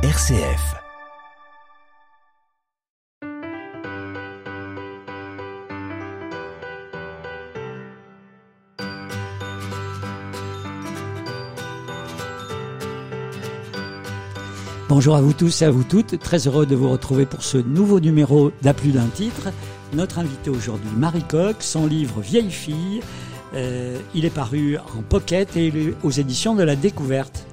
RCF. Bonjour à vous tous et à vous toutes, très heureux de vous retrouver pour ce nouveau numéro d'À plus d'un titre. Notre invité aujourd'hui, Marie Coq, son livre Vieille fille. Euh, il est paru en pocket et aux éditions de la Découverte.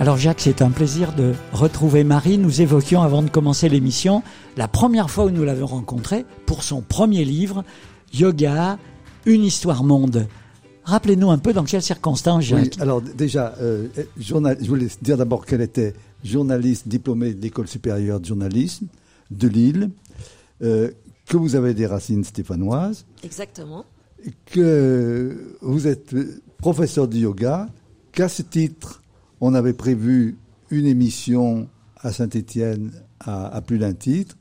Alors Jacques, c'est un plaisir de retrouver Marie. Nous évoquions avant de commencer l'émission la première fois où nous l'avons rencontrée pour son premier livre, Yoga, une histoire monde. Rappelez-nous un peu dans quelles circonstances, Jacques. Oui, alors déjà, euh, journal, je voulais dire d'abord qu'elle était journaliste diplômée de l'école supérieure de journalisme de Lille, euh, que vous avez des racines stéphanoises. Exactement. Que vous êtes professeur de yoga, qu'à ce titre, on avait prévu une émission à Saint-Étienne à, à, plus d'un titre.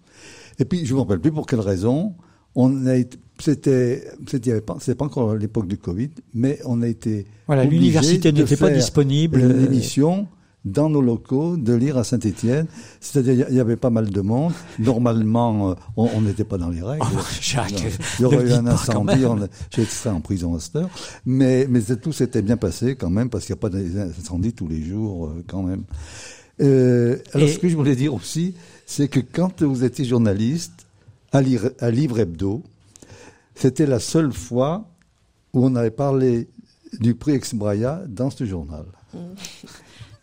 Et puis, je ne me rappelle plus pour quelle raison. On a été, c'était, c'était pas, pas encore l'époque du Covid, mais on a été. Voilà, l'université n'était pas disponible. Une émission dans nos locaux de lire à Saint-Étienne. C'est-à-dire, il y avait pas mal de monde. Normalement, on n'était pas dans les règles. Oh, Jacques, non, il y aurait eu un incendie. J'ai été en prison à cette heure. Mais, mais tout s'était bien passé quand même, parce qu'il n'y a pas d'incendie tous les jours, quand même. Euh, alors, Et... ce que je voulais dire aussi, c'est que quand vous étiez journaliste, à, lire, à Livre Hebdo, c'était la seule fois où on avait parlé du prix Exbraya dans ce journal.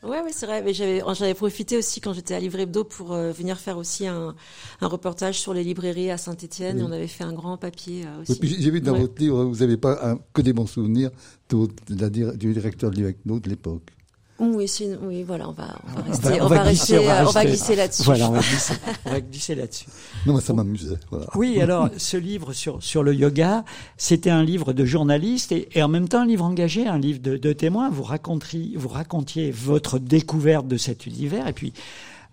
ouais, c'est vrai. Mais j'avais, j'avais profité aussi quand j'étais à Livre Hebdo pour euh, venir faire aussi un, un, reportage sur les librairies à Saint-Etienne. Oui. Et on avait fait un grand papier euh, aussi. Et puis j'ai vu dans ouais. votre livre, vous n'avez pas un, que des bons souvenirs de, de, de, du directeur de Livre Hebdo de l'époque. Oui, oui, voilà, on va, on va rester, on va, on va rester, glisser, on va glisser là-dessus. Voilà, on va glisser, on va glisser là-dessus. Non, mais ça m'amusait. Voilà. Oui, alors ce livre sur sur le yoga, c'était un livre de journaliste et, et, en même temps un livre engagé, un livre de, de témoins. Vous racontiez, vous racontiez votre découverte de cet univers et puis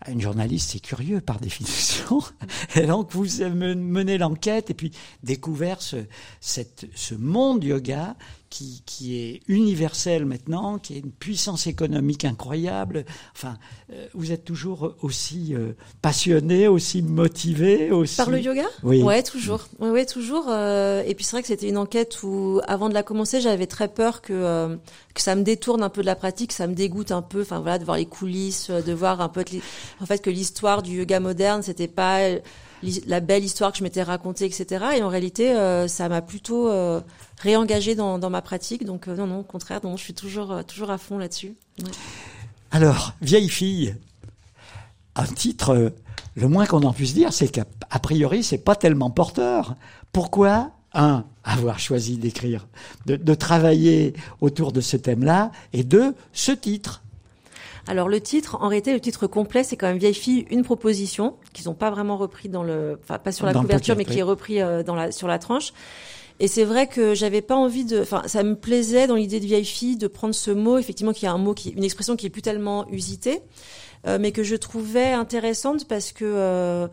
une journaliste, c'est curieux par définition. Et donc, vous menez l'enquête et puis découvert ce, cette, ce monde yoga qui, qui, est universel maintenant, qui est une puissance économique incroyable. Enfin, euh, vous êtes toujours aussi euh, passionné, aussi motivé, aussi. Par le yoga? Oui. Ouais, toujours. Ouais, ouais toujours. Euh, et puis c'est vrai que c'était une enquête où, avant de la commencer, j'avais très peur que euh, que ça me détourne un peu de la pratique, ça me dégoûte un peu. Enfin voilà, de voir les coulisses, de voir un peu, en fait, que l'histoire du yoga moderne, c'était pas la belle histoire que je m'étais racontée, etc. Et en réalité, euh, ça m'a plutôt euh, réengagé dans, ma pratique. Donc euh, non, non, au contraire, je suis toujours, toujours à fond là-dessus. Alors, vieille fille, un titre, le moins qu'on en puisse dire, c'est qu'a priori, c'est pas tellement porteur. Pourquoi un, avoir choisi d'écrire, de, de travailler autour de ce thème-là, et deux, ce titre? Alors le titre, en réalité, le titre complet, c'est quand même Vieille fille, une proposition qu'ils n'ont pas vraiment repris dans le, enfin pas sur la Dans couverture, mais qui est repris euh, dans la sur la tranche. Et c'est vrai que j'avais pas envie de, enfin ça me plaisait dans l'idée de vieille fille de prendre ce mot, effectivement, qui est un mot qui, une expression qui est plus tellement usitée, euh, mais que je trouvais intéressante parce que. Euh,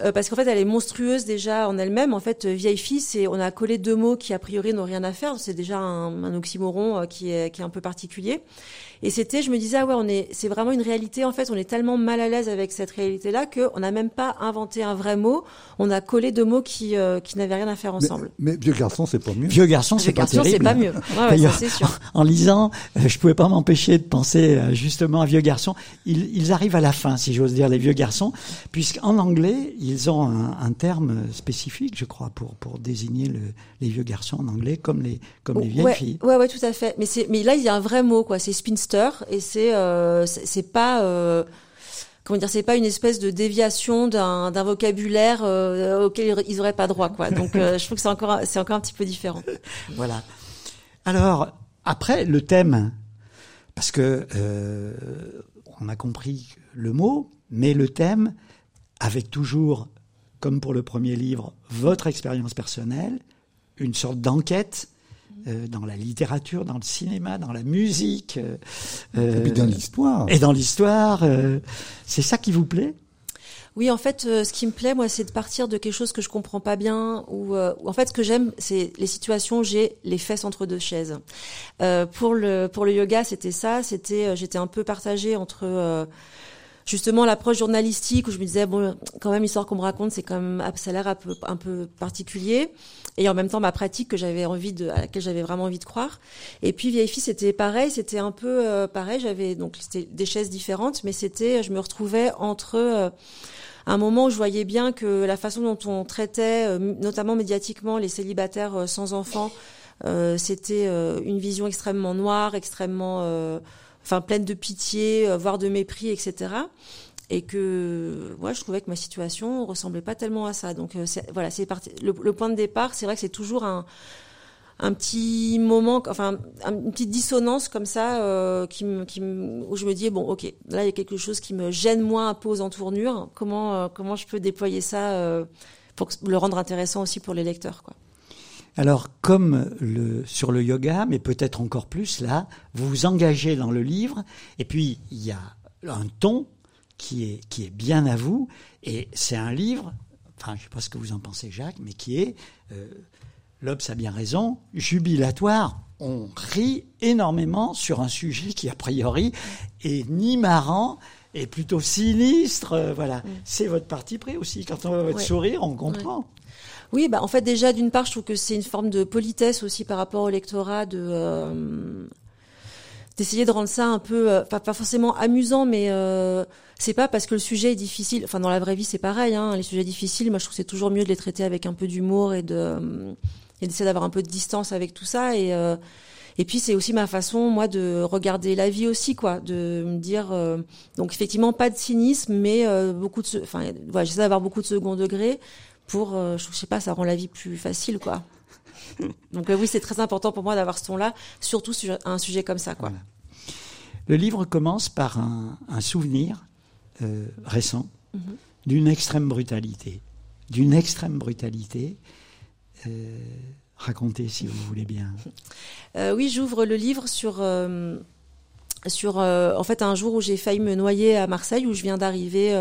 euh, parce qu'en fait, elle est monstrueuse déjà en elle-même. En fait, euh, vieille fille, c'est on a collé deux mots qui a priori n'ont rien à faire. C'est déjà un, un oxymoron euh, qui est qui est un peu particulier. Et c'était, je me disais, ah ouais, on est, c'est vraiment une réalité. En fait, on est tellement mal à l'aise avec cette réalité-là qu'on n'a même pas inventé un vrai mot. On a collé deux mots qui euh, qui n'avaient rien à faire ensemble. Mais, mais vieux garçon, c'est pas mieux. Vieux garçon, c'est Vieux pas garçon, c'est terrible. pas mieux. Ouais, ouais, ça, c'est sûr. En, en lisant, euh, je pouvais pas m'empêcher de penser euh, justement à vieux garçons. Ils, ils arrivent à la fin, si j'ose dire, les vieux garçons, puisqu'en anglais, ils ont un, un terme spécifique, je crois, pour pour désigner le, les vieux garçons en anglais, comme les comme les vieilles ouais, filles. Ouais, ouais, tout à fait. Mais c'est, mais là, il y a un vrai mot, quoi. C'est spinster, et c'est, euh, c'est pas, euh, comment dire, c'est pas une espèce de déviation d'un, d'un vocabulaire euh, auquel ils auraient pas droit, quoi. Donc, euh, je trouve que c'est encore, c'est encore un petit peu différent. Voilà. Alors après le thème, parce que on a compris le mot, mais le thème avec toujours, comme pour le premier livre, votre expérience personnelle, une sorte d'enquête euh, dans la littérature, dans le cinéma, dans la musique. Euh, et puis dans l'histoire. Et dans l'histoire. Euh, c'est ça qui vous plaît? Oui, en fait, euh, ce qui me plaît, moi, c'est de partir de quelque chose que je comprends pas bien, ou euh, en fait, ce que j'aime, c'est les situations où j'ai les fesses entre deux chaises. Euh, pour le pour le yoga, c'était ça. C'était, euh, j'étais un peu partagée entre justement l'approche journalistique où je me disais bon, quand même l'histoire qu'on me raconte, c'est quand même ça a l'air un peu un peu particulier, et en même temps ma pratique que j'avais envie de à laquelle j'avais vraiment envie de croire. Et puis vieille fille, c'était pareil, c'était un peu pareil. J'avais donc c'était des chaises différentes, mais c'était, je me retrouvais entre un moment où je voyais bien que la façon dont on traitait, euh, notamment médiatiquement, les célibataires euh, sans enfants, euh, c'était une vision extrêmement noire, extrêmement, enfin pleine de pitié, voire de mépris, etc. Et que, moi, je trouvais que ma situation ressemblait pas tellement à ça. Donc, voilà, c'est parti. Le, point de départ, c'est vrai que c'est toujours un, un petit moment, enfin une petite dissonance comme ça, euh, qui où je me dis bon, ok, là il y a quelque chose qui me gêne moins un peu aux entournures. Comment euh, comment je peux déployer ça euh, pour le rendre intéressant aussi pour les lecteurs, quoi. Alors, comme le, sur le yoga, mais peut-être encore plus là, vous vous engagez dans le livre, et puis il y a un ton qui est, qui est bien à vous, et c'est un livre, enfin, je ne sais pas ce que vous en pensez, Jacques, mais qui est Lobs a bien raison, jubilatoire. On rit énormément sur un sujet qui, a priori, est ni marrant, et plutôt sinistre. Euh, voilà, mm. c'est votre parti pris aussi. Quand on voit votre sourire, on comprend. Oui, bah en fait déjà d'une part, je trouve que c'est une forme de politesse aussi par rapport au lectorat de euh, d'essayer de rendre ça un peu euh, pas, forcément amusant, mais euh, c'est pas parce que le sujet est difficile. Enfin, dans la vraie vie, c'est pareil. Hein, les sujets difficiles, moi, je trouve que c'est toujours mieux de les traiter avec un peu d'humour et de et d'essayer d'avoir un peu de distance avec tout ça et euh, et puis c'est aussi ma façon moi de regarder la vie aussi quoi, de me dire euh, donc effectivement pas de cynisme mais euh, beaucoup de enfin voilà, j'essaie d'avoir beaucoup de second degré pour je sais pas ça rend la vie plus facile quoi. donc oui, c'est très important pour moi d'avoir ce ton-là, surtout sur un sujet comme ça quoi. Le livre commence par un, un souvenir récent mm-hmm. d'une extrême brutalité, d'une extrême brutalité euh, racontez si vous voulez bien. Euh, oui, j'ouvre le livre sur euh, sur en fait un jour où j'ai failli me noyer à Marseille où je viens d'arriver.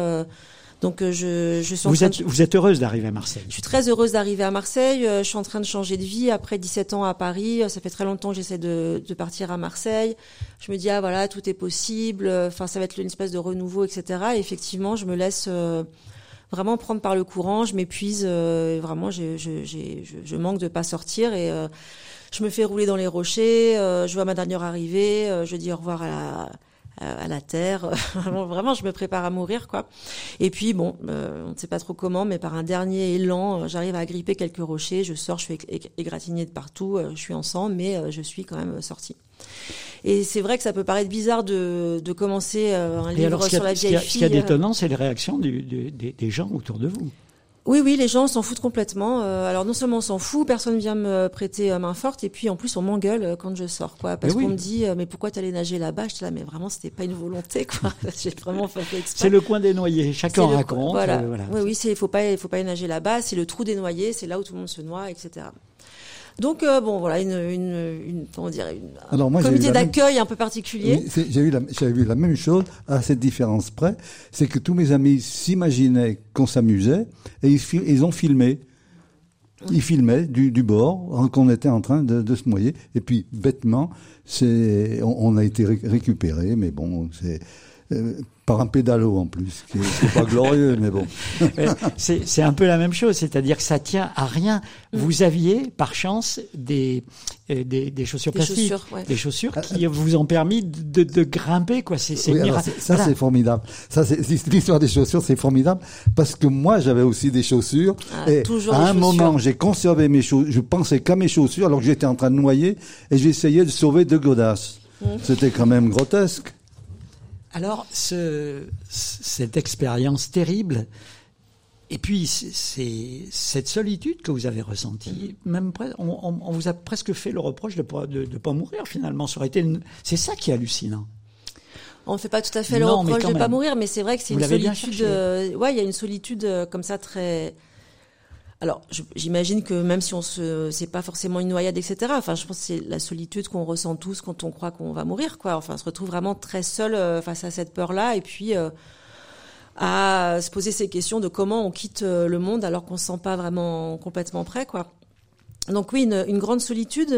Donc je, je suis vous, êtes, vous êtes heureuse d'arriver à Marseille Je suis très heureuse d'arriver à Marseille. je suis en train de changer de vie après 17 ans à Paris. Ça fait très longtemps que j'essaie de, de partir à Marseille. Je me dis ah voilà tout est possible. Enfin ça va être une espèce de renouveau etc. Et effectivement je me laisse vraiment prendre par le courant. Je m'épuise, euh, vraiment, je, je, je, je, manque de pas sortir et euh, je me fais rouler dans les rochers. Euh, je vois ma dernière arrivée. je dis au revoir à la à la terre. Vraiment, je me prépare à mourir, quoi. Et puis, bon, on ne sait pas trop comment, mais par un dernier élan, j'arrive à gripper quelques rochers. Je sors, je suis égratignée de partout. je suis en sang, mais je suis quand même sortie. Et c'est vrai que ça peut paraître bizarre de, de commencer euh, un livre sur la vieille fille. Ce qui est étonnant, c'est les réactions du, du, des, des gens autour de vous. Oui, oui, les gens s'en foutent complètement. Euh, alors non seulement on s'en fout, personne vient me prêter main forte, et puis en plus on m'engueule quand je sors, quoi, parce qu'on me dit mais pourquoi t'allais nager là-bas? Je dis là, mais vraiment c'était pas une volonté, quoi. J'ai vraiment fait exprès. C'est le coin des noyés, chacun raconte. Voilà. Euh, voilà. Oui, oui, c'est faut pas, faut pas y nager là-bas. C'est le trou des noyés, c'est là où tout le monde se noie, etc. Donc euh, bon, voilà, une, une, une comment dire, une, Alors, moi, un comité d'accueil un peu particulier. Oui, j'ai vu, la, j'avais vu la même chose à cette différence près, c'est que tous mes amis s'imaginaient qu'on s'amusait et ils, ils ont filmé. Ils filmaient du, du bord qu'on était en train de, de, se noyer. Et puis, bêtement, c'est, on, on a été récupéré, mais bon, c'est par un pédalo en plus, qui n'est pas glorieux, mais bon. c'est un peu la même chose, c'est-à-dire que ça tient à rien. Mm. Vous aviez, par chance, des, euh, des, des chaussures plastiques, des chaussures qui vous ont permis de, de grimper, quoi. C'est oui, ça, c'est formidable. Ça, c'est l'histoire des chaussures, c'est formidable parce que moi, j'avais aussi des chaussures. Ah, et à un moment, j'ai conservé mes chaussures. Je pensais qu'à mes chaussures alors que j'étais en train de noyer et j'essayais de sauver deux godasses. Mm. C'était quand même grotesque. Alors, ce, cette expérience terrible, et puis c'est cette solitude que vous avez ressentie, même on, on, vous a presque fait le reproche de ne de, de pas mourir finalement. Ça aurait été, c'est ça qui est hallucinant. On ne fait pas tout à fait le reproche de ne pas mourir, mais c'est vrai que c'est une solitude. Euh, ouais, il y a une solitude euh, comme ça très alors, j'imagine que même si on se, c'est pas forcément une noyade, etc. Enfin, je pense que c'est la solitude qu'on ressent tous quand on croit qu'on va mourir, quoi. Enfin, on se retrouve vraiment très seul euh, face à cette peur-là, et puis. Euh, à se poser ces questions de comment on quitte le monde alors qu'on se sent pas vraiment complètement prêt, quoi. Donc oui, une, une grande solitude.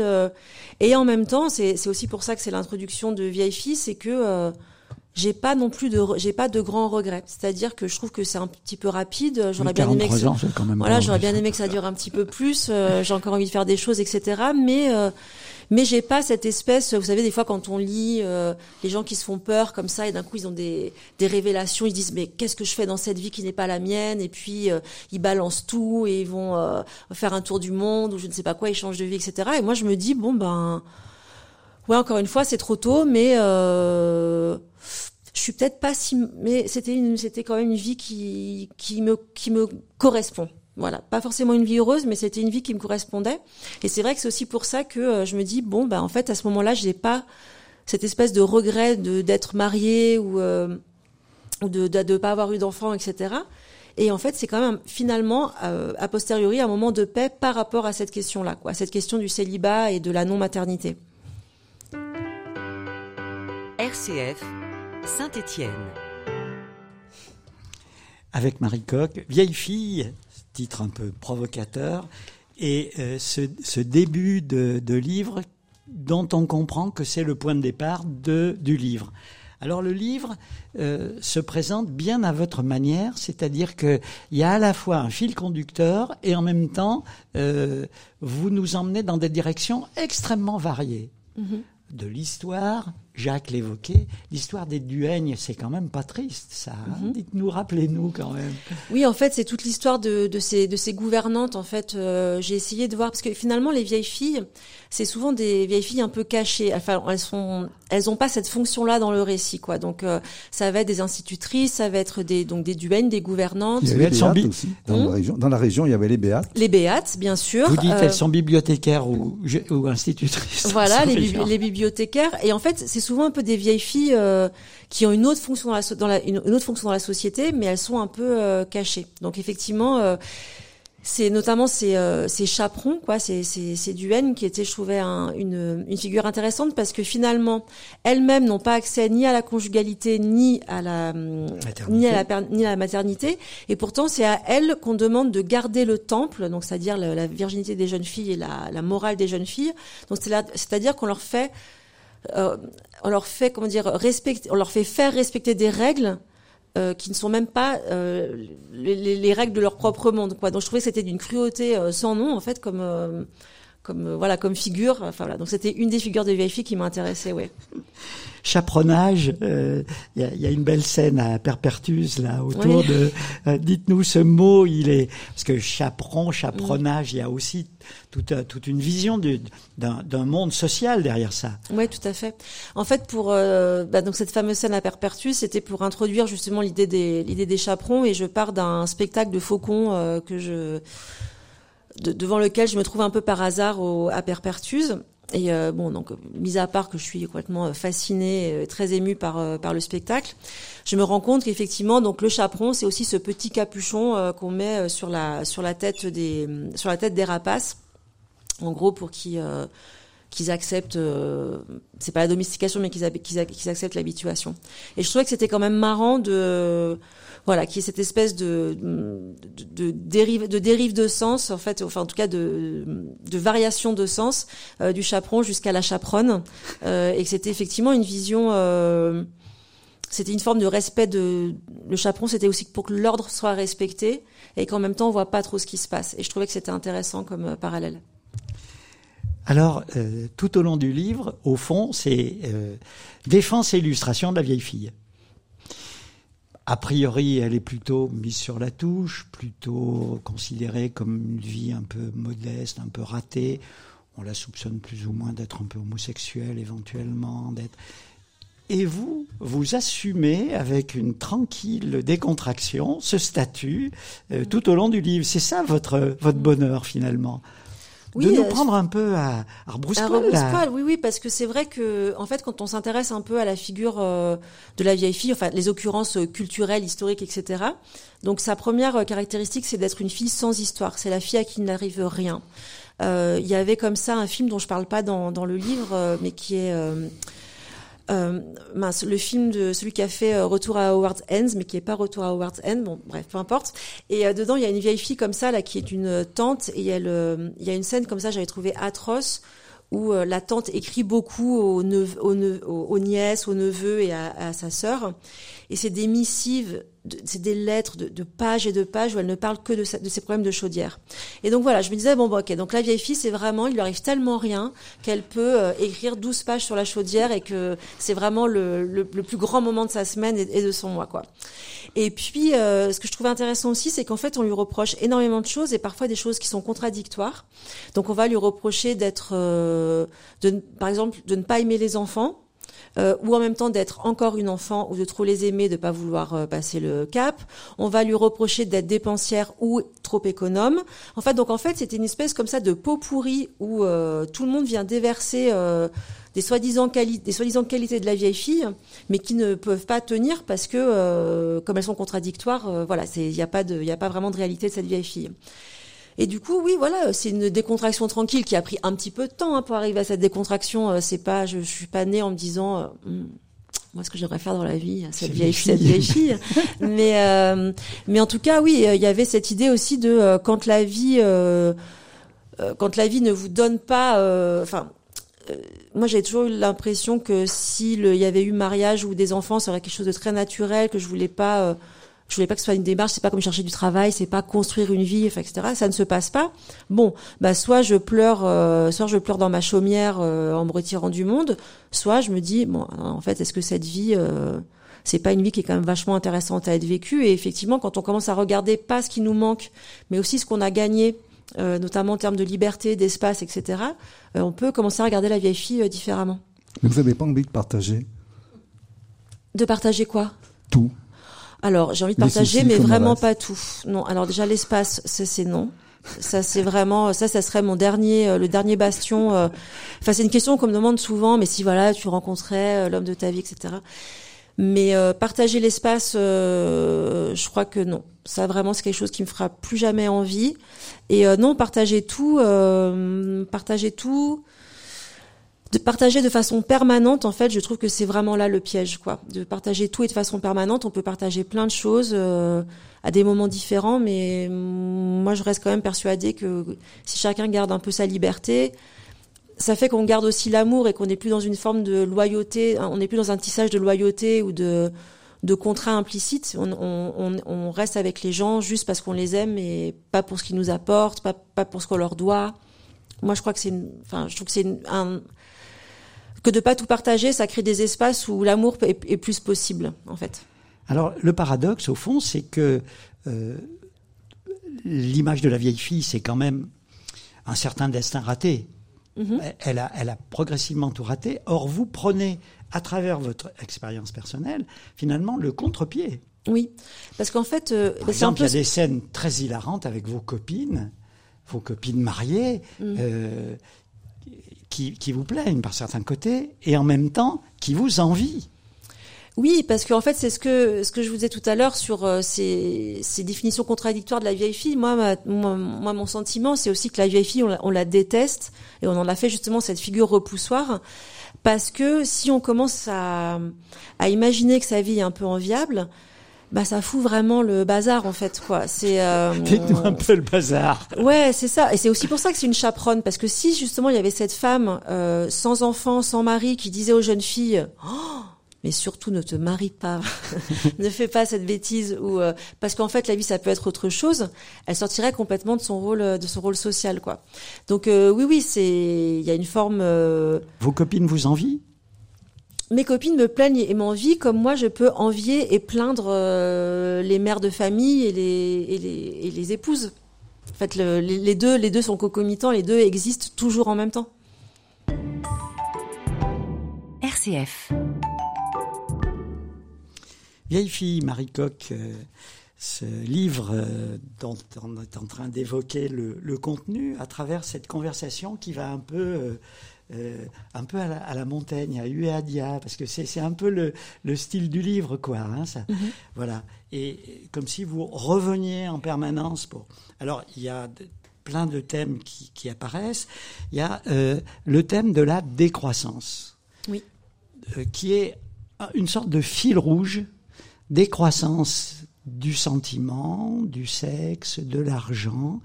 et en même temps, c'est aussi pour ça que c'est l'introduction de Vieille Fille, c'est que j'ai pas non plus de j'ai pas de grands regrets. C'est-à-dire que je trouve que c'est un petit peu rapide j'aurais bien aimé que ça, voilà j'aurais bien aimé que ça dure un petit peu plus euh, j'ai encore envie de faire des choses etc mais euh, mais j'ai pas cette espèce vous savez des fois quand on lit euh, les gens qui se font peur comme ça et d'un coup ils ont des des révélations ils disent mais qu'est-ce que je fais dans cette vie qui n'est pas la mienne? Et puis ils balancent tout et ils vont faire un tour du monde ou je ne sais pas quoi ils changent de vie etc et moi je me dis bon ben ouais encore une fois c'est trop tôt mais je suis peut-être pas si, mais c'était une, c'était quand même une vie qui, qui me, qui me correspond. Voilà, pas forcément une vie heureuse, mais c'était une vie qui me correspondait. Et c'est vrai que c'est aussi pour ça que euh, je me dis bon, bah en fait à ce moment-là, j'ai pas cette espèce de regret de d'être mariée ou euh, ou de, de de pas avoir eu d'enfant, etc. Et en fait, c'est quand même finalement euh, a posteriori un moment de paix par rapport à cette question-là, quoi, cette question du célibat et de la non maternité. RCF Saint-Étienne. Avec Marie Coq, vieille fille, titre un peu provocateur, et euh, ce, début de, livre dont on comprend que c'est le point de départ de, du livre. Alors le livre euh, se présente bien à votre manière, c'est-à-dire qu'il y a à la fois un fil conducteur et en même temps euh, vous nous emmenez dans des directions extrêmement variées. Mm-hmm. De l'histoire, Jacques l'évoquait, l'histoire des duègnes, c'est quand même pas triste, ça. Hein. Mhm. Dites-nous, rappelez-nous quand même. Oui, en fait, c'est toute l'histoire de, de, ces, de ces gouvernantes. En fait, euh, j'ai essayé de voir parce que finalement, les vieilles filles, c'est souvent des vieilles filles un peu cachées. Enfin, elles sont, elles ont pas cette fonction-là dans le récit, quoi. Donc, euh, ça va être des institutrices, ça va être des donc des duègnes, des gouvernantes. Il y avait les béates aussi. Dans, la hmm région, dans la région, il y avait les béates. Les béates, bien sûr. Vous dites, elles euh, sont bibliothécaires ou, ou institutrices. Voilà, les, les bibliothécaires. Et en fait, c'est souvent un peu des vieilles filles euh, qui ont une autre fonction dans la, dans la une, autre fonction dans la société, mais elles sont un peu euh, cachées. Donc effectivement, euh, c'est notamment ces, ces chaperons, quoi, ces, ces, ces duènes qui étaient, je trouvais, un, une, une figure intéressante parce que finalement, elles-mêmes n'ont pas accès ni à la conjugalité ni à la ni à la ni à la maternité, et pourtant c'est à elles qu'on demande de garder le temple, donc c'est-à-dire la, la, virginité des jeunes filles et la, la morale des jeunes filles. Donc c'est-à-dire qu'on leur fait euh, on leur fait comment dire respecter, on leur fait faire respecter des règles euh, qui ne sont même pas euh, les, les, règles de leur propre monde quoi. Donc je trouvais que c'était d'une cruauté euh, sans nom en fait comme euh, comme voilà comme figure. Enfin voilà donc c'était une des figures de vieille fille qui m'intéressait ouais chaperonnage. Il euh, y, a, y, a, une belle scène à Perpertus là autour de. Euh, dites-nous ce mot, il est parce que chaperon, chaperonnage, il y a aussi toute, euh, toute une vision d'un monde social derrière ça. Oui, tout à fait. En fait, pour bah, donc cette fameuse scène à Perpertus, c'était pour introduire justement l'idée des l'idée des chaperons et je pars d'un spectacle de faucons que je devant lequel je me trouve un peu par hasard au, à Perpertus et euh, bon, donc, mis à part que je suis complètement euh, fascinée, euh, très émue par par le spectacle, je me rends compte qu'effectivement, donc le chaperon, c'est aussi ce petit capuchon qu'on met sur la sur la tête des sur la tête des rapaces, en gros pour qu'ils qu'ils acceptent, c'est pas la domestication, mais qu'ils qu'ils acceptent l'habituation. Et je trouvais que c'était quand même marrant de voilà, qui est cette espèce de, de, dérive, de dérive de sens, en fait, enfin en tout cas de, de variation de sens euh, du chaperon jusqu'à la chaperonne, euh, et que c'était effectivement une vision, euh, c'était une forme de respect de le chaperon, c'était aussi pour que l'ordre soit respecté et qu'en même temps on voit pas trop ce qui se passe. Et je trouvais que c'était intéressant comme parallèle. Alors, tout au long du livre, au fond, c'est défense et illustration de la vieille fille a priori, elle est plutôt mise sur la touche, plutôt considérée comme une vie un peu modeste, un peu ratée. On la soupçonne plus ou moins d'être un peu homosexuelle éventuellement, d'être. Et vous, vous assumez avec une tranquille décontraction ce statut euh, tout au long du livre. C'est ça votre bonheur finalement? De nous euh, prendre un peu à, à rebrousse-poil. Oui, oui, parce que c'est vrai que, en fait, quand on s'intéresse un peu à la figure euh, de la vieille fille, enfin, les occurrences euh, culturelles, historiques, etc. Donc, sa première caractéristique, c'est d'être une fille sans histoire. C'est la fille à qui n'arrive rien. Il y avait comme ça un film dont je parle pas dans, dans le livre, mais qui est euh, mince, le film de celui qui a fait euh, Retour à Howard's End, mais qui est pas Retour à Howard's End. Bon, bref, peu importe. Et euh, dedans, il y a une vieille fille comme ça là qui est une tante et elle, il y a une scène comme ça, j'avais trouvé atroce où la tante écrit beaucoup aux, nièces, aux neveux et à, à sa sœur. Et c'est des missives c'est des lettres de, de, pages et de pages où elle ne parle que de, de ses problèmes de chaudière. Et donc voilà, je me disais bon, bon ok, donc la vieille fille c'est vraiment, il lui arrive tellement rien qu'elle peut euh, écrire 12 pages sur la chaudière et que c'est vraiment le, le, plus grand moment de sa semaine et, de son mois quoi. Et puis euh, ce que je trouvais intéressant aussi, c'est qu'en fait on lui reproche énormément de choses et parfois des choses qui sont contradictoires. Donc on va lui reprocher d'être, euh, de, par exemple, de ne pas aimer les enfants euh, ou en même temps d'être encore une enfant ou de trop les aimer, de pas vouloir euh, passer le cap. On va lui reprocher d'être dépensière ou trop économe. En fait, donc en fait, c'était une espèce comme ça de pot pourri où euh, tout le monde vient déverser des soi-disant des soi-disant qualités de la vieille fille, mais qui ne peuvent pas tenir parce que comme elles sont contradictoires, voilà, c'est il n'y a pas de il a pas vraiment de réalité de cette vieille fille. Et du coup, oui, voilà, c'est une décontraction tranquille qui a pris un petit peu de temps hein, pour arriver à cette décontraction. Euh, c'est pas, je, je suis pas née en me disant, euh, hmm, moi, ce que j'aimerais faire dans la vie, cette vieille, cette vieille fille. mais, euh, mais en tout cas, oui, il y avait cette idée aussi de quand la vie, quand la vie ne vous donne pas, enfin. moi, j'ai toujours eu l'impression que s'il y avait eu mariage ou des enfants, ça aurait quelque chose de très naturel, que je voulais pas je voulais pas que ce soit une démarche, c'est pas comme chercher du travail, c'est pas construire une vie, etc. Ça ne se passe pas. Bon, bah soit je pleure, euh, soit je pleure dans ma chaumière euh, en me retirant du monde, soit je me dis bon, en fait, est-ce que cette vie, euh, c'est pas une vie qui est quand même vachement intéressante à être vécue? Et effectivement, quand on commence à regarder pas ce qui nous manque, mais aussi ce qu'on a gagné, notamment en termes de liberté, d'espace, etc. on peut commencer à regarder la vieille fille différemment. Mais vous n'avez pas envie de partager? De partager quoi? Tout. Alors, j'ai envie de partager, mais vraiment pas tout. Non. Alors déjà l'espace, c'est non. Ça c'est vraiment, ça, ça serait mon dernier, euh, le dernier bastion. Euh. Enfin, c'est une question qu'on me demande souvent. Mais si voilà, tu rencontrais euh, l'homme de ta vie, etc. Mais partager l'espace, je crois que non. Ça vraiment, c'est quelque chose qui me fera plus jamais envie. Et non, partager tout, partager tout de partager de façon permanente, en fait, je trouve que c'est vraiment là le piège, quoi. De partager tout et de façon permanente, on peut partager plein de choses euh, à des moments différents, mais moi, je reste quand même persuadée que si chacun garde un peu sa liberté, ça fait qu'on garde aussi l'amour et qu'on n'est plus dans une forme de loyauté, on n'est plus dans un tissage de loyauté ou de de contrats implicites. On, on, on, reste avec les gens juste parce qu'on les aime et pas pour ce qu'ils nous apportent, pas, pas pour ce qu'on leur doit. Moi, je crois que c'est, enfin, je trouve que c'est un, que de pas tout partager, ça crée des espaces où l'amour est, plus possible, en fait. Alors, le paradoxe, au fond, c'est que euh, l'image de la vieille fille, c'est quand même un certain destin raté. Mm-hmm. Elle, a, elle a progressivement tout raté. Or, vous prenez, à travers votre expérience personnelle, finalement, le contre-pied. Oui, parce qu'en fait, euh, par exemple, il y a des scènes très hilarantes avec vos copines, vos copines mariées, mm. euh, qui, vous plaignent par certains côtés et en même temps qui vous envient. Oui, parce qu'en fait, c'est ce que ce que je vous disais tout à l'heure sur euh, ces, ces, définitions contradictoires de la vieille fille. Moi, moi, mon sentiment, c'est aussi que la vieille fille, on la, on la, déteste et on en a fait justement cette figure repoussoire. Parce que si on commence à, à imaginer que sa vie est un peu enviable, bah ça fout vraiment le bazar en fait quoi. C'est euh, nous un peu le bazar. Ouais, c'est ça. Et c'est aussi pour ça que c'est une chaperonne parce que si justement il y avait cette femme euh, sans enfant, sans mari qui disait aux jeunes filles oh, mais surtout ne te marie pas, ne fais pas cette bêtise ou euh, parce qu'en fait la vie ça peut être autre chose. Elle sortirait complètement de son rôle de son rôle social quoi. Donc euh, oui oui c'est il y a une forme. Euh, Vos copines vous envient? Mes copines me plaignent et m'envient comme moi je peux envier et plaindre euh, les mères de famille et les, et les, et les épouses. En fait, le, les, deux, les deux sont concomitants, les deux existent toujours en même temps. RCF. Vieille fille, Marie Coq, euh, ce livre euh, dont on est en train d'évoquer le, le, contenu à travers cette conversation qui va un peu euh, un peu à la, à la, montagne, à Ueadia, parce que c'est un peu le, le, style du livre, quoi. Hein, ça. Mhm. Voilà. Et comme si vous reveniez en permanence pour. Alors, il y a plein de thèmes qui, qui apparaissent. Il y a euh, le thème de la décroissance. Oui. euh, qui est une sorte de fil rouge décroissance du sentiment, du sexe, de l'argent.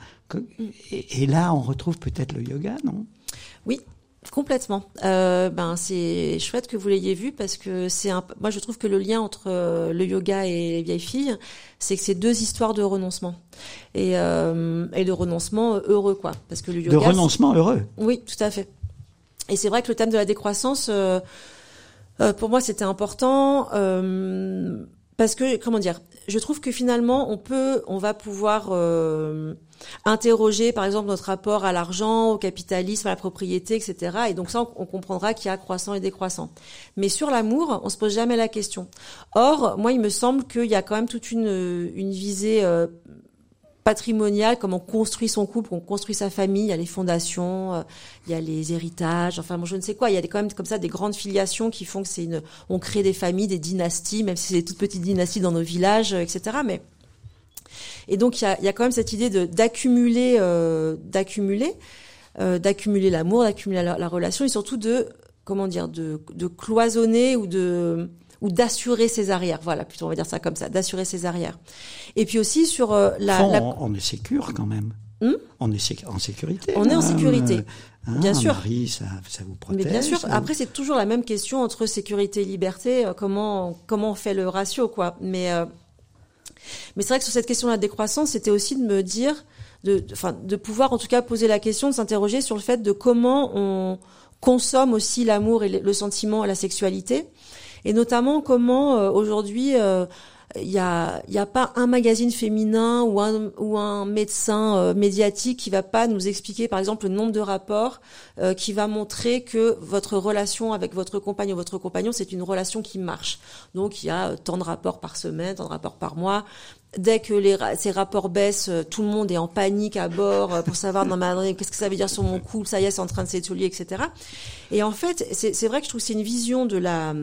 Et, et, là, on retrouve peut-être le yoga, non? Oui, Complètement. Euh, ben c'est chouette que vous l'ayez vu parce que c'est un. Moi, je trouve que le lien entre euh, le yoga et les vieilles filles, c'est que c'est deux histoires de renoncement et euh, et de renoncement heureux quoi. Parce que le yoga. De renoncement heureux. Oui, tout à fait. Et c'est vrai que le thème de la décroissance, euh, euh pour moi, c'était important euh, parce que comment dire, je trouve que finalement, on peut, on va pouvoir interroger par exemple notre rapport à l'argent, au capitalisme, à la propriété, etc. Et donc ça, on, comprendra qu'il y a croissant et décroissant. Mais sur l'amour, on se pose jamais la question. Or, moi, il me semble qu'il y a quand même toute une, une visée euh, patrimoniale, comment on construit son couple, on construit sa famille, il y a les fondations, euh, il y a les héritages, enfin bon, je ne sais quoi, il y a quand même comme ça des grandes filiations qui font que c'est une, on crée des familles, des dynasties, même si c'est des toutes petites dynasties dans nos villages, etc. Mais et donc il y a, y a, quand même cette idée de d'accumuler, euh, d'accumuler, euh, d'accumuler l'amour, d'accumuler la, relation, et surtout de comment dire, de, de cloisonner ou de ou d'assurer ses arrières. Voilà, plutôt on va dire ça comme ça, d'assurer ses arrières. Et puis aussi sur euh, la, On, est sécure quand même. Hmm? On est en sécurité. On est en sécurité. Hein, bien sûr. Mari, ça, ça, vous protège. Mais bien sûr. Après, c'est toujours la même question entre sécurité et liberté. Euh, comment comment on fait le ratio, quoi. Mais euh, mais c'est vrai que sur cette question de la décroissance, c'était aussi de me dire, de, enfin, de pouvoir en tout cas poser la question, de s'interroger sur le fait de comment on consomme aussi l'amour et le sentiment et la sexualité, et notamment comment euh, aujourd'hui euh, il y a, y a pas un magazine féminin ou un, ou un médecin euh, médiatique qui va pas nous expliquer, par exemple, le nombre de rapports qui va montrer que votre relation avec votre compagnon, votre compagnon, c'est une relation qui marche. Donc, il y a tant de rapports par semaine, tant de rapports par mois. Dès que les, ces rapports baissent, euh, tout le monde est en panique à bord pour savoir non mais qu'est-ce que ça veut dire sur mon couple, ça y est, c'est en train de s'étolier, etc. Et en fait, c'est vrai que je trouve que c'est une vision de la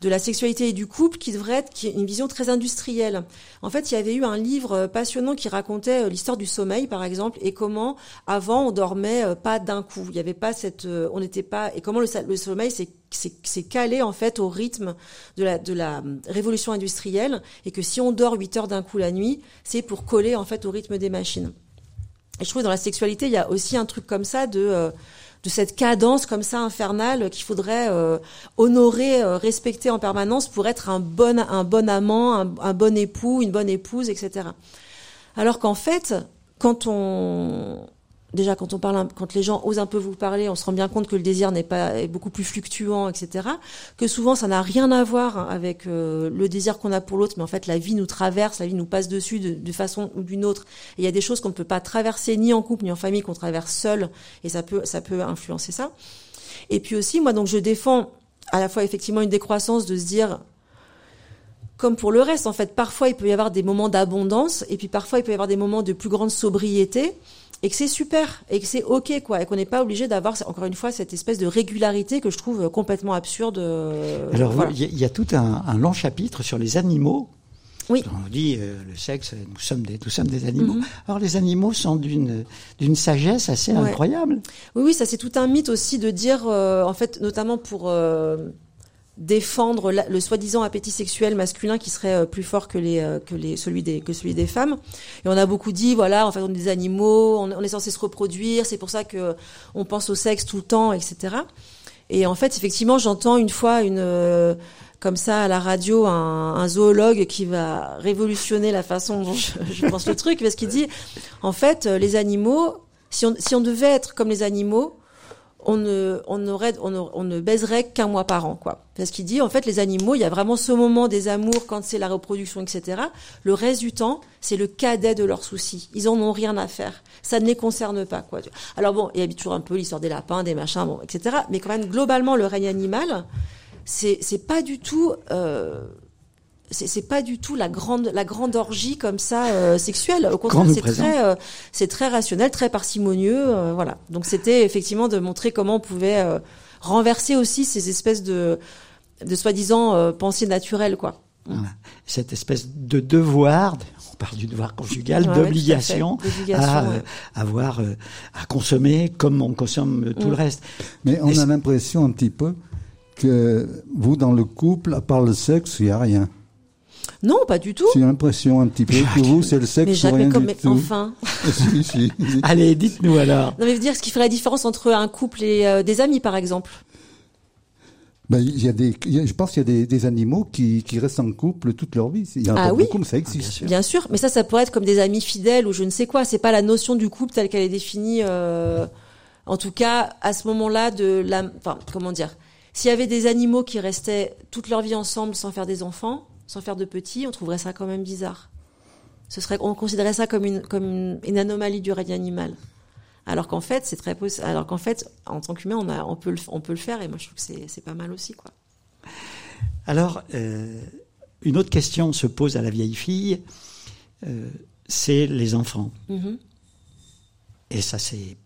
de la sexualité et du couple qui devrait être une vision très industrielle. En fait, il y avait eu un livre euh, passionnant qui racontait euh, l'histoire du sommeil, par exemple, et comment avant on dormait euh, pas d'un coup. Il n'y avait pas cette, on n'était pas et comment le, sommeil s'est calé en fait au rythme de la de la révolution industrielle et que si on dort 8 heures d'un coup la nuit, c'est pour coller en fait au rythme des machines. Et je trouve que dans la sexualité, il y a aussi un truc comme ça de de cette cadence comme ça infernale qu'il faudrait euh, honorer, euh, respecter en permanence pour être un bon, un bon amant, un, bon époux, une bonne épouse, etc. Alors qu'en fait, quand on déjà quand on parle, quand les gens osent un peu vous parler, on se rend bien compte que le désir n'est pas est beaucoup plus fluctuant, etc. Que souvent ça n'a rien à voir avec euh, le désir qu'on a pour l'autre, mais en fait la vie nous traverse, la vie nous passe dessus de, façon ou d'une autre. Il y a des choses qu'on ne peut pas traverser ni en couple ni en famille, qu'on traverse seul, et ça peut ça peut influencer ça. Et puis aussi moi donc je défends à la fois effectivement une décroissance de se dire comme pour le reste, en fait, parfois il peut y avoir des moments d'abondance et puis parfois il peut y avoir des moments de plus grande sobriété et que c'est super et que c'est ok quoi et qu'on n'est pas obligé d'avoir encore une fois cette espèce de régularité que je trouve complètement absurde. Euh, Alors il y, a tout un, long chapitre sur les animaux. Oui. On dit euh, le sexe, nous sommes des, nous sommes des animaux. Mhm. Alors les animaux sont d'une d'une sagesse assez incroyable. Oui, oui, ça c'est tout un mythe aussi de dire, euh, en fait, notamment pour défendre le soi-disant appétit sexuel masculin qui serait euh, plus fort que les euh, que les celui des que celui des femmes. Et on a beaucoup dit voilà en fait on est des animaux on, est censé se reproduire c'est pour ça que on pense au sexe tout le temps etc et en fait effectivement j'entends une fois une euh, comme ça à la radio un, un, zoologue qui va révolutionner la façon dont je, je pense le truc parce qu'il dit en fait les animaux si on si on devait être comme les animaux on ne, on aurait, on, on ne baiserait qu'un mois par an, quoi. Parce qu'il dit, en fait, les animaux, il y a vraiment ce moment des amours quand c'est la reproduction, etc. Le reste du temps, c'est le cadet de leurs soucis. Ils en ont rien à faire. Ça ne les concerne pas, quoi. Alors bon, il y a toujours un peu l'histoire des lapins, des machins, bon, etc. Mais quand même, globalement, le règne animal, c'est, c'est pas du tout, euh, c'est pas du tout la grande la grande orgie comme ça euh, sexuelle. Au contraire c'est très euh, c'est très rationnel très parcimonieux euh, voilà. Donc c'était effectivement de montrer comment on pouvait renverser aussi ces espèces de de soi-disant pensées naturelles quoi. Cette espèce de devoir on parle du devoir conjugal d'obligation à avoir à consommer comme on consomme tout le mm. reste. Mais on a l'impression un petit peu que vous, dans le couple, à part le sexe, il n'y a rien. Non, pas du tout. J'ai l'impression un petit peu que vous, c'est le sexe Mais ou Jacques, rien mais comme, du mais tout. enfin. si, si, si. Allez, dites-nous alors. Non, mais veux dire ce qui ferait la différence entre un couple et euh, des amis, par exemple. Ben, il y a des, il y a- je pense qu'il y a des, des animaux qui, qui restent en couple toute leur vie. Il y a Ah oui beaucoup, mais ça existe. sûr. Bien sûr, mais ça, ça pourrait être comme des amis fidèles ou je ne sais quoi. C'est pas la notion du couple telle qu'elle est définie. euh, en tout cas, à ce moment-là, de la, enfin, comment dire, s'il y avait des animaux qui restaient toute leur vie ensemble sans faire des enfants, sans faire de petits, on trouverait ça quand même bizarre. Ce serait, on considérait ça comme une, comme une, une anomalie du règne animal. Alors qu'en fait, c'est très possible. Alors qu'en fait, en tant qu'humain, on a, on peut le, on peut le faire et moi, je trouve que c'est, pas mal aussi, quoi. Alors, euh, une autre question se pose à la vieille fille, euh, c'est les enfants. Mhm. Et ça, c'est,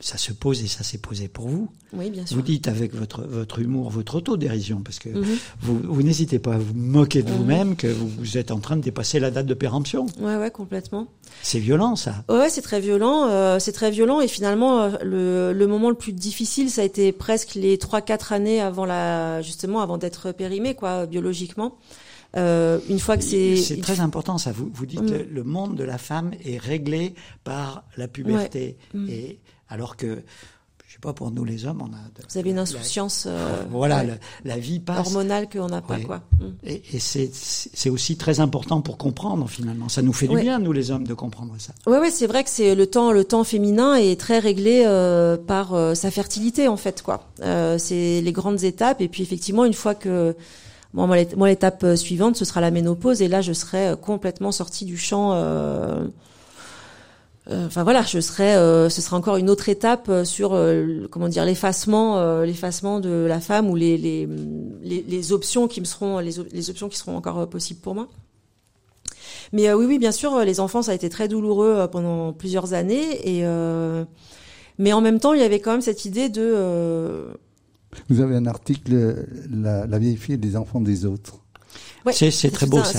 ça se pose et ça s'est posé pour vous. Oui, bien sûr. Vous dites avec votre, votre humour, votre autodérision, parce que Mhm. vous, vous n'hésitez pas à vous moquer de Mhm. vous-même que vous, vous êtes en train de dépasser la date de péremption. Ouais, ouais, complètement. C'est violent, ça. Ouais, c'est très violent. euh, c'est très violent et finalement euh, le, le moment le plus difficile, ça a été presque les trois quatre années avant la justement avant d'être périmé quoi biologiquement. Euh, une fois que c'est C'est très important, ça. Vous, vous dites Mm. le, le monde de la femme est réglé par la puberté. Mm. Et alors que, je sais pas, pour nous les hommes, on a. de- vous avez une la- insouciance euh, voilà, ouais, la, la vie passe. hormonale qu'on n'a pas Ouais. quoi. Et, et c'est c'est aussi très important pour comprendre finalement. Ça nous fait du bien, nous les hommes, de comprendre ça. Ouais, ouais, c'est vrai que c'est le temps, le temps féminin est très réglé euh, par euh, sa fertilité en fait, quoi. Euh, c'est les grandes étapes et puis effectivement une fois que bon, moi, l'ét- moi, l'étape euh, suivante ce sera la ménopause et là je serai euh, complètement sortie du champ. Euh, Enfin voilà, je serai, euh, ce sera encore une autre étape euh, sur comment dire l'effacement, l'effacement de la femme ou les, les les options qui me seront les, les options qui seront encore possibles pour moi. Mais oui, oui, bien sûr, les enfants, ça a été très douloureux pendant plusieurs années. Et euh, mais en même temps, il y avait quand même cette idée de Vous avez un article, la, la vieille fille et les enfants des autres. Ouais, c'est c'est très beau un- ça.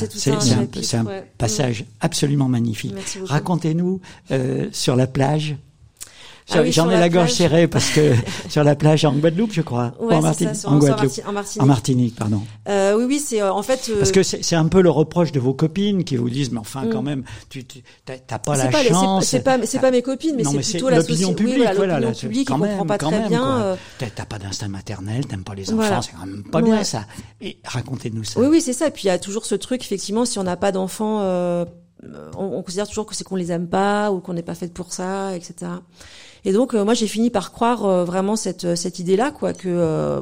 c'est un passage absolument magnifique. Racontez-nous euh, sur la plage. Ah J'en oui, j'en sur ai la la gorge serrée parce que sur la plage en Guadeloupe, je crois, Ou Ouais, en, ça, en Guadeloupe, en Martinique. en Martinique, pardon. euh, oui, oui, c'est euh, en fait. euh, Parce que c'est un peu le reproche de vos copines qui vous disent, mais enfin, Mm. quand même, tu t'as pas la pas, chance. c'est pas, c'est pas mes copines, mais c'est plutôt la l'opinion société. publique, oui, voilà, voilà, l'opinion publique, quand qui comprend pas très même, bien. euh, T'as pas d'instinct maternel, t'aimes pas les enfants, c'est quand même pas bien ça. Et racontez-nous ça. Oui, oui, c'est ça. Et puis il y a toujours ce truc, effectivement, si on n'a pas d'enfants, euh, on, on considère toujours que c'est qu'on les aime pas ou qu'on n'est pas fait pour ça, etc. Et donc euh, moi j'ai fini par croire euh, vraiment cette cette idée-là, quoi, que euh,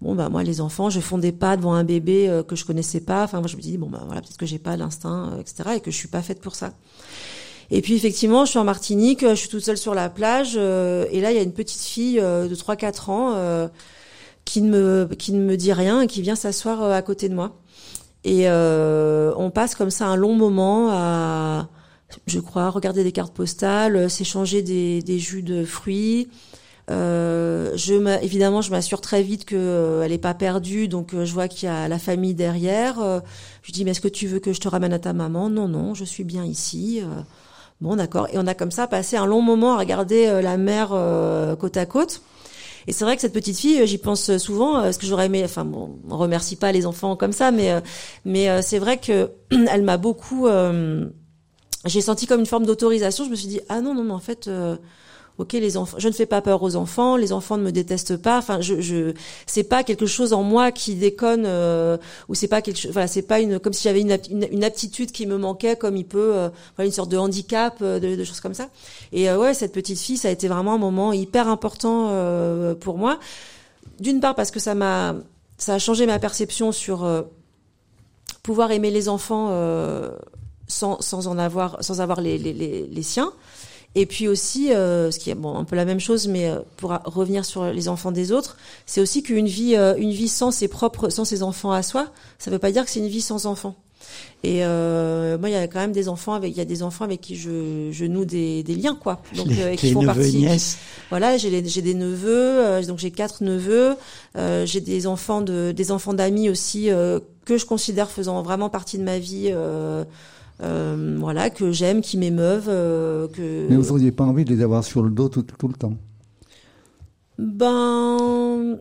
bon bah moi les enfants, je fondais pas devant un bébé euh, que je connaissais pas. Enfin moi je me dis bon bah voilà peut-être que j'ai pas l'instinct, euh, etc. Et que je suis pas faite pour ça. Et puis effectivement, je suis en Martinique, euh, je suis toute seule sur la plage, euh, et là il y a une petite fille euh, de 3-4 ans euh, qui ne me qui ne me dit rien et qui vient s'asseoir euh, à côté de moi. Et euh, on passe comme ça un long moment à, je crois, regarder des cartes postales, euh, s'échanger des, des jus de fruits. Euh, je évidemment, je m'assure très vite que euh, elle est pas perdue, donc euh, je vois qu'il y a la famille derrière. Euh, je dis mais est-ce que tu veux que je te ramène à ta maman? Non, non, je suis bien ici. Bon, d'accord. Et on a comme ça passé un long moment à regarder la mer côte à côte. Et c'est vrai que cette petite fille, j'y pense souvent, parce que j'aurais aimé. Enfin, bon, on remercie pas les enfants comme ça, mais mais c'est vrai que elle m'a beaucoup. euh, j'ai senti comme une forme d'autorisation. Je me suis dit ah non non mais en fait. euh, Ok, les enfants, je ne fais pas peur aux enfants, les enfants ne me détestent pas. Enfin, je, je, c'est pas quelque chose en moi qui déconne euh, ou c'est pas quelque chose. Voilà, c'est pas une comme si j'avais une, une, aptitude qui me manquait, comme il peut, euh, voilà, une sorte de handicap, euh, de, de choses comme ça. Et euh, ouais, cette petite fille, ça a été vraiment un moment hyper important euh, pour moi. D'une part parce que ça m'a, ça a changé ma perception sur euh, pouvoir aimer les enfants sans, sans en avoir, sans avoir les, les, les, les siens. Et puis aussi, euh, ce qui est bon, un peu la même chose, mais euh, pour a- revenir sur les enfants des autres, c'est aussi qu'une vie, euh, une vie sans ses propres, sans ses enfants à soi, ça veut pas dire que c'est une vie sans enfants. Et euh, moi, il y a quand même des enfants avec, il y a des enfants avec qui je, je noue des, des liens, quoi. Donc, les, euh, qui les font neveux partie. nièces. Voilà, j'ai j'ai des neveux, euh, donc j'ai quatre neveux, euh, j'ai des enfants de des enfants d'amis aussi euh, que je considère faisant vraiment partie de ma vie, euh, euh, voilà, que j'aime, qui m'émeuvent, euh, que Mais vous n'auriez pas envie de les avoir sur le dos tout, tout le temps? Ben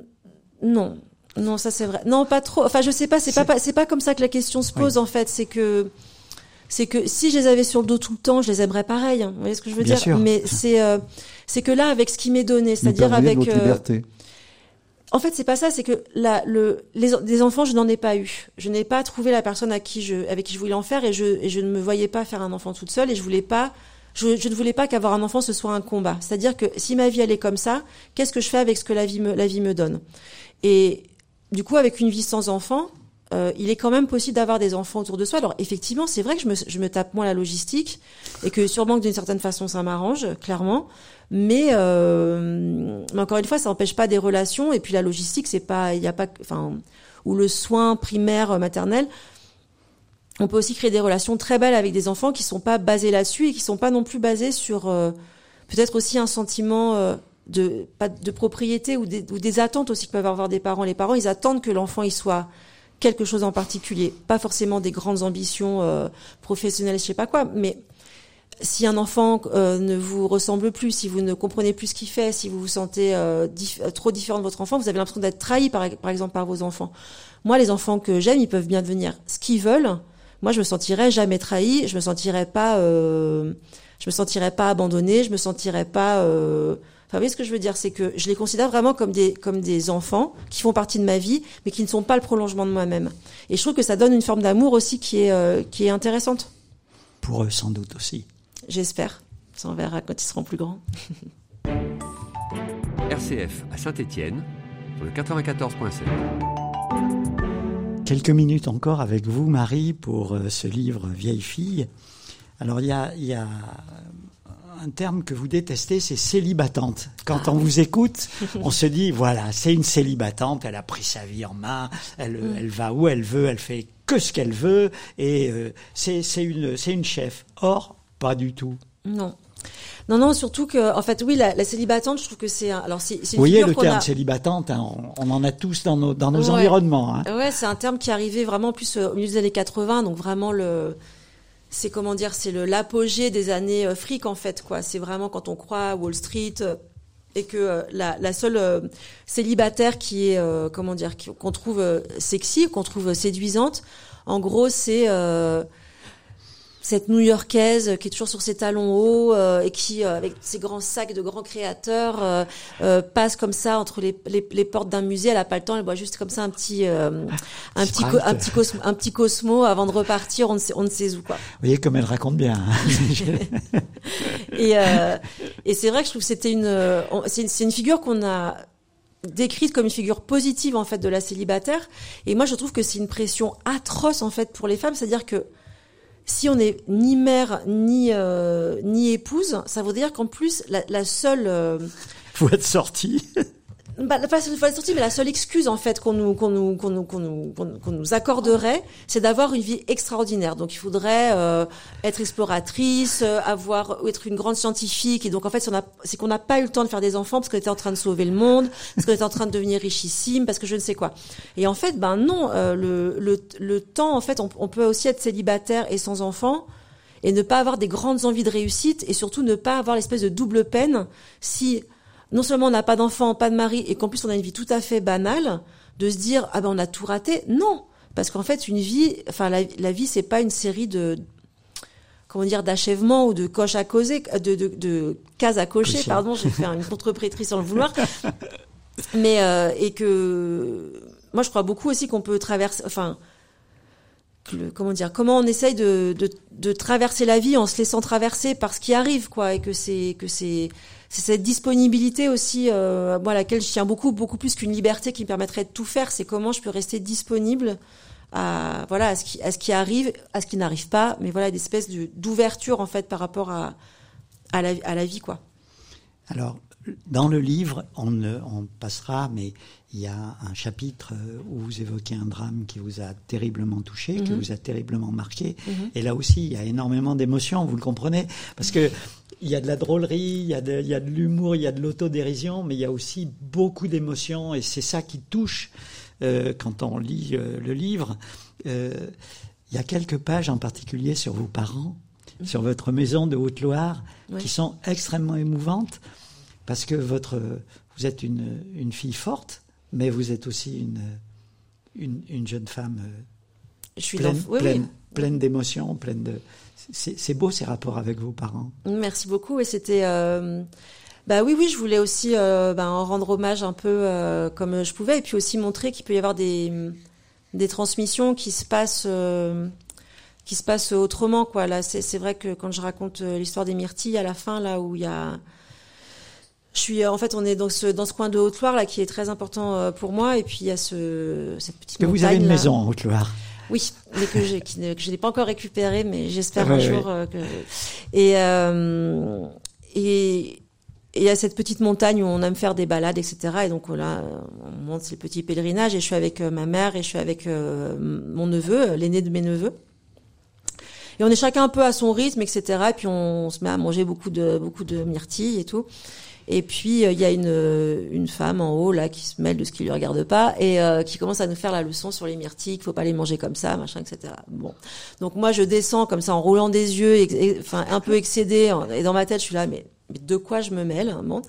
non. Non, ça c'est vrai. Non, pas trop. Enfin, je sais pas. C'est pas, c'est pas comme ça que la question se pose en fait. C'est que c'est que si je les avais sur le dos tout le temps, je les aimerais pareil. Vous voyez ce que je veux Bien dire? sûr. Mais c'est euh, c'est que là, avec ce qui m'est donné, c'est-à-dire avec. euh, liberté. En fait, c'est pas ça. C'est que la, le, les, des enfants, je n'en ai pas eu. Je n'ai pas trouvé la personne à qui je, avec qui je voulais en faire, et je, et je ne me voyais pas faire un enfant toute seule, et je voulais pas. Je, je ne voulais pas qu'avoir un enfant ce soit un combat. C'est-à-dire que si ma vie est comme ça, qu'est-ce que je fais avec ce que la vie me, la vie me donne? Et du coup, avec une vie sans enfant, euh, il est quand même possible d'avoir des enfants autour de soi. Alors effectivement, c'est vrai que je me, je me tape moins la logistique et que sûrement que d'une certaine façon ça m'arrange, clairement. Mais, euh, mais encore une fois, ça n'empêche pas des relations. Et puis la logistique, c'est pas, il y a pas, enfin, ou le soin primaire euh, maternel. On peut aussi créer des relations très belles avec des enfants qui sont pas basés là-dessus et qui sont pas non plus basés sur euh, peut-être aussi un sentiment euh, de pas de propriété ou des, ou des attentes aussi que peuvent avoir des parents. Les parents, ils attendent que l'enfant il soit quelque chose en particulier, pas forcément des grandes ambitions euh, professionnelles, je sais pas quoi, mais si un enfant euh, ne vous ressemble plus, si vous ne comprenez plus ce qu'il fait, si vous vous sentez euh, euh, trop différent de votre enfant, vous avez l'impression d'être trahi par, par exemple par vos enfants. Moi, les enfants que j'aime, ils peuvent bien devenir ce qu'ils veulent. Moi, je me sentirais jamais trahi, je me sentirais pas, euh, je me sentirais pas abandonnée, je me sentirais pas. Enfin, vous voyez ce que je veux dire, c'est que je les considère vraiment comme des comme des enfants qui font partie de ma vie, mais qui ne sont pas le prolongement de moi-même. Et je trouve que ça donne une forme d'amour aussi qui est euh, qui est intéressante. Pour eux, sans doute aussi. J'espère. Ça on verra quand ils seront plus grands. RCF à Saint-Étienne, sur le 94.7. Quelques minutes encore avec vous, Marie, pour euh, ce livre Vieille fille. Alors, il y a, il y a un terme que vous détestez, c'est célibatante. Quand on vous écoute, on se dit, voilà, c'est une célibatante, elle a pris sa vie en main, elle, elle va où elle veut, elle fait que ce qu'elle veut, et euh, c'est une, une chef. Or, pas du tout. Non. Non, non, surtout que, en fait, oui, la, la célibatante, je trouve que c'est, alors c'est, Vous voyez le terme a- célibatante, hein, on, on en a tous dans nos, dans nos Ouais. environnements. Hein. Ouais, c'est un terme qui est arrivé vraiment plus euh, au milieu des années 80, donc vraiment le, c'est comment dire, c'est le l'apogée des années euh, fric en fait, quoi. C'est vraiment quand on croit à Wall Street euh, et que euh, la, la seule célibataire qui est, comment dire, qu'on trouve sexy, qu'on trouve séduisante, en gros, c'est cette New-Yorkaise qui est toujours sur ses talons hauts euh, et qui, euh, avec ses grands sacs de grands créateurs, euh, euh, passe comme ça entre les, les, les portes d'un musée. Elle a pas le temps, elle boit juste comme ça un petit, euh, un petit, un petit cosmo, un petit cosmo avant de repartir. On ne sait, on ne sait où quoi. Vous voyez comme elle raconte bien. hein. Et, euh, et c'est vrai que je trouve que c'était une, c'est une, c'est une figure qu'on a décrite comme une figure positive en fait de la célibataire. Et moi, je trouve que c'est une pression atroce en fait pour les femmes, c'est-à-dire que si on n'est ni mère ni euh, ni épouse, ça veut dire qu'en plus la, la seule euh, Vous êtes sorti. bah, pas une fois sortie, mais la seule excuse en fait qu'on nous qu'on nous qu'on nous qu'on nous, qu'on nous- accorderait, c'est d'avoir une vie extraordinaire. Donc il faudrait euh, être exploratrice, euh, avoir être une grande scientifique. Et donc en fait, c'est qu'on n'a pas eu le temps de faire des enfants parce qu'on était en train de sauver le monde, parce qu'on était en train de devenir richissime, parce que je ne sais quoi. Et en fait, ben non, euh, le, le le temps en fait, on, on peut aussi être célibataire et sans enfants et ne pas avoir des grandes envies de réussite et surtout ne pas avoir l'espèce de double peine si non seulement on n'a pas d'enfant, pas de mari et qu'en plus on a une vie tout à fait banale, de se dire ah ben on a tout raté. Non, parce qu'en fait une vie, enfin la, la vie c'est pas une série de comment dire d'achèvements ou de coches à causer, de, de, de cases à cocher. Pardon, j'ai fait une contreprétrice sans le vouloir. Mais euh, et que moi je crois beaucoup aussi qu'on peut traverser, enfin le- comment dire, comment on essaye de, de, de traverser la vie en se laissant traverser par ce qui arrive, quoi, et que c'est que c'est c'est cette disponibilité aussi, euh, moi, à laquelle je tiens beaucoup, beaucoup plus qu'une liberté qui me permettrait de tout faire. C'est comment je peux rester disponible à voilà à ce qui à ce qui arrive, à ce qui n'arrive pas, mais voilà d'espèce de- d'ouverture en fait par rapport à à la à la vie, quoi. Alors, dans le livre, on, on passera, mais il y a un chapitre euh, où vous évoquez un drame qui vous a terriblement touché, qui vous a terriblement marqué. Et là aussi, il y a énormément d'émotions, vous le comprenez, parce que il y a de la drôlerie, il y a de, l'humour, il y a de l'autodérision, mais il y a aussi beaucoup d'émotions, et c'est ça qui touche euh, quand on lit euh, le livre. Euh, il y a quelques pages en particulier sur vos parents, sur votre maison de Haute-Loire, Ouais. qui sont extrêmement émouvantes parce que votre, vous êtes une, une fille forte, mais vous êtes aussi une, une, une jeune femme Je suis pleine, dans- oui, oui. pleine, pleine d'émotions, pleine de. C'est beau ces rapports avec vos parents. Merci beaucoup. Et c'était, euh, bah oui, oui, je voulais aussi euh, bah, en rendre hommage un peu euh, comme je pouvais, et puis aussi montrer qu'il peut y avoir des des transmissions qui se passent euh, qui se passent autrement, quoi. Là, c'est vrai que quand je raconte l'histoire des myrtilles à la fin, là où il y a je suis en fait on est dans ce dans ce coin de Haute-Loire là qui est très important pour moi et puis il y a ce cette petite Que vous avez une montagne, là. maison en Haute-Loire. Oui, mais que, j'ai- qui ne- que je n'ai pas encore récupéré, mais j'espère Ouais, un ouais. jour euh, que. Et euh, et et il y a cette petite montagne où on aime faire des balades, etc. Et donc là, euh, on monte ces petits pèlerinages et je suis avec euh, ma mère et je suis avec euh, mon neveu, l'aîné de mes neveux. Et on est chacun un peu à son rythme, etc. Et puis on se met à manger beaucoup de beaucoup de myrtilles et tout. Et puis euh, il y a une une femme en haut là qui se mêle de ce qui lui regarde pas et euh, qui commence à nous faire la leçon sur les myrtilles, qu'il faut pas les manger comme ça, machin, etc. Bon, donc moi je descends comme ça en roulant des yeux, enfin un peu excédée, en- et dans ma tête je suis là, mais, de quoi je me mêle hein.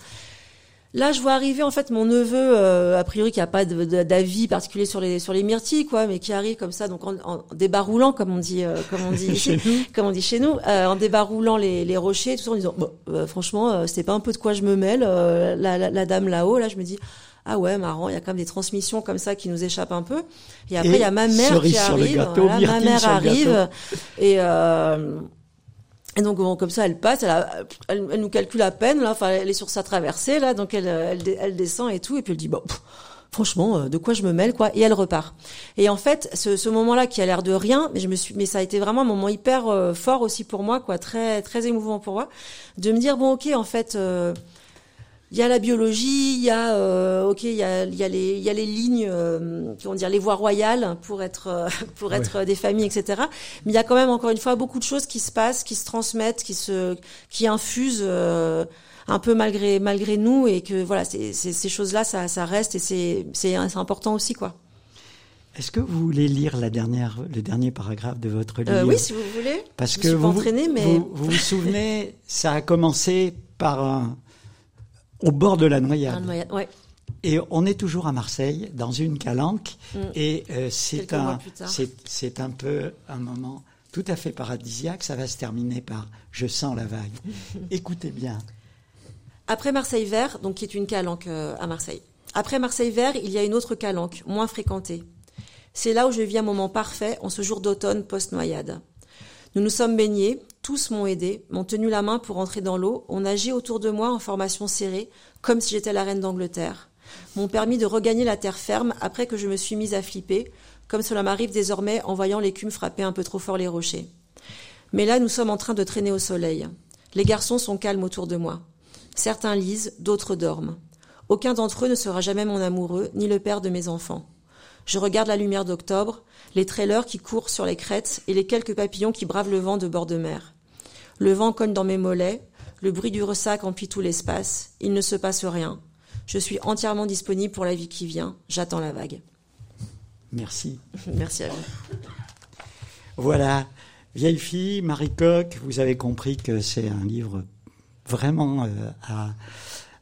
Là, je vois arriver en fait mon neveu, euh, a priori qui a pas d'avis particulier sur les sur les myrtilles, quoi, mais qui arrive comme ça, donc en, en débarroulant, comme on dit, euh, comme on dit ici, comme on dit chez nous, euh, en débarroulant les, les rochers, tout ça, en disant, bon, euh, franchement, euh, c'est pas un peu de quoi je me mêle. euh, la, la, la dame là-haut, là, je me dis, ah ouais, marrant, il y a quand même des transmissions comme ça qui nous échappent un peu. Et après, il y a ma mère qui arrive, gâteau, voilà, ma mère arrive, et euh, et donc bon, comme ça, elle passe, elle, a- elle, elle nous calcule à peine là. Enfin, elle est sur sa traversée là, donc elle, elle, dé- elle descend et tout, et puis elle dit bon. pff, Franchement, euh, de quoi je me mêle quoi Et elle repart. Et en fait, ce, ce moment-là qui a l'air de rien, mais je me suis, mais ça a été vraiment un moment hyper euh, fort aussi pour moi, quoi, très très émouvant pour moi, de me dire bon ok, en fait, euh, il y a la biologie, il y a euh, ok, il y a il y a les il y a les lignes, euh, comment dire, les voies royales pour être euh, pour être des familles, etc. Mais il y a quand même encore une fois beaucoup de choses qui se passent, qui se transmettent, qui se qui infusent euh, un peu malgré malgré nous et que voilà, c'est c'est- ces choses-là, ça ça reste et c'est c'est c'est important aussi quoi. Est-ce que vous voulez lire la dernière, le dernier paragraphe de votre livre? Euh, oui, si vous voulez. Parce je que suis vous, pas entraînée, mais vous, vous vous souvenez, ça a commencé par un, au bord de la noyade. noyade, ouais. Et on est toujours à Marseille, dans une calanque, Mm. et euh, c'est un, c'est un peu un moment tout à fait paradisiaque. Ça va se terminer par "Je sens la vague". Écoutez bien. Après Marseille Vert, donc qui est une calanque euh, à Marseille. Après Marseille Vert, il y a une autre calanque, moins fréquentée. C'est là où je vis un moment parfait en ce jour d'automne post-noyade. Nous nous sommes baignés, tous m'ont aidé, m'ont tenu la main pour entrer dans l'eau, on nageait autour de moi en formation serrée, comme si j'étais la reine d'Angleterre. M'ont permis de regagner la terre ferme après que je me suis mise à flipper, comme cela m'arrive désormais en voyant l'écume frapper un peu trop fort les rochers. Mais là, nous sommes en train de traîner au soleil. Les garçons sont calmes autour de moi. Certains lisent, d'autres dorment. Aucun d'entre eux ne sera jamais mon amoureux, ni le père de mes enfants. Je regarde la lumière d'octobre, les trailers qui courent sur les crêtes et les quelques papillons qui bravent le vent de bord de mer. Le vent cogne dans mes mollets, le bruit du ressac emplit tout l'espace, il ne se passe rien. Je suis entièrement disponible pour la vie qui vient, j'attends la vague. Merci. Merci à vous. Voilà, vieille fille, Marie Coq, vous avez compris que c'est un livre vraiment euh, à,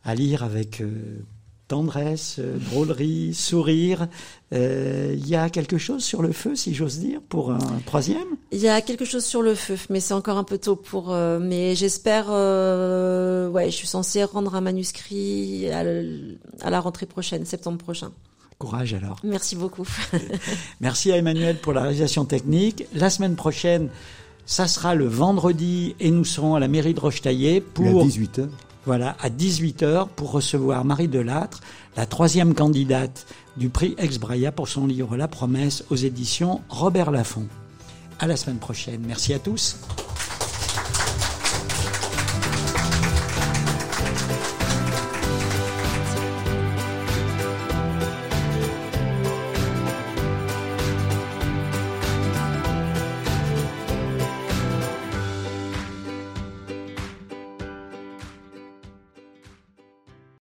à lire avec euh, tendresse, euh, drôlerie, sourire. Euh, Il y a quelque chose sur le feu, si j'ose dire, pour un troisième? Il y a quelque chose sur le feu, mais c'est encore un peu tôt pour. euh, mais j'espère. euh, ouais, je suis censée rendre un manuscrit à, le- à la rentrée prochaine, septembre prochain. Courage alors. Merci beaucoup. Merci à Emmanuel pour la réalisation technique. La semaine prochaine, ça sera le vendredi et nous serons à la mairie de Rochetaillé pour 18h. Voilà, à 18h pour recevoir Marie Delattre, la troisième candidate du prix Ex Braya pour son livre La Promesse aux éditions Robert Laffont. À la semaine prochaine. Merci à tous.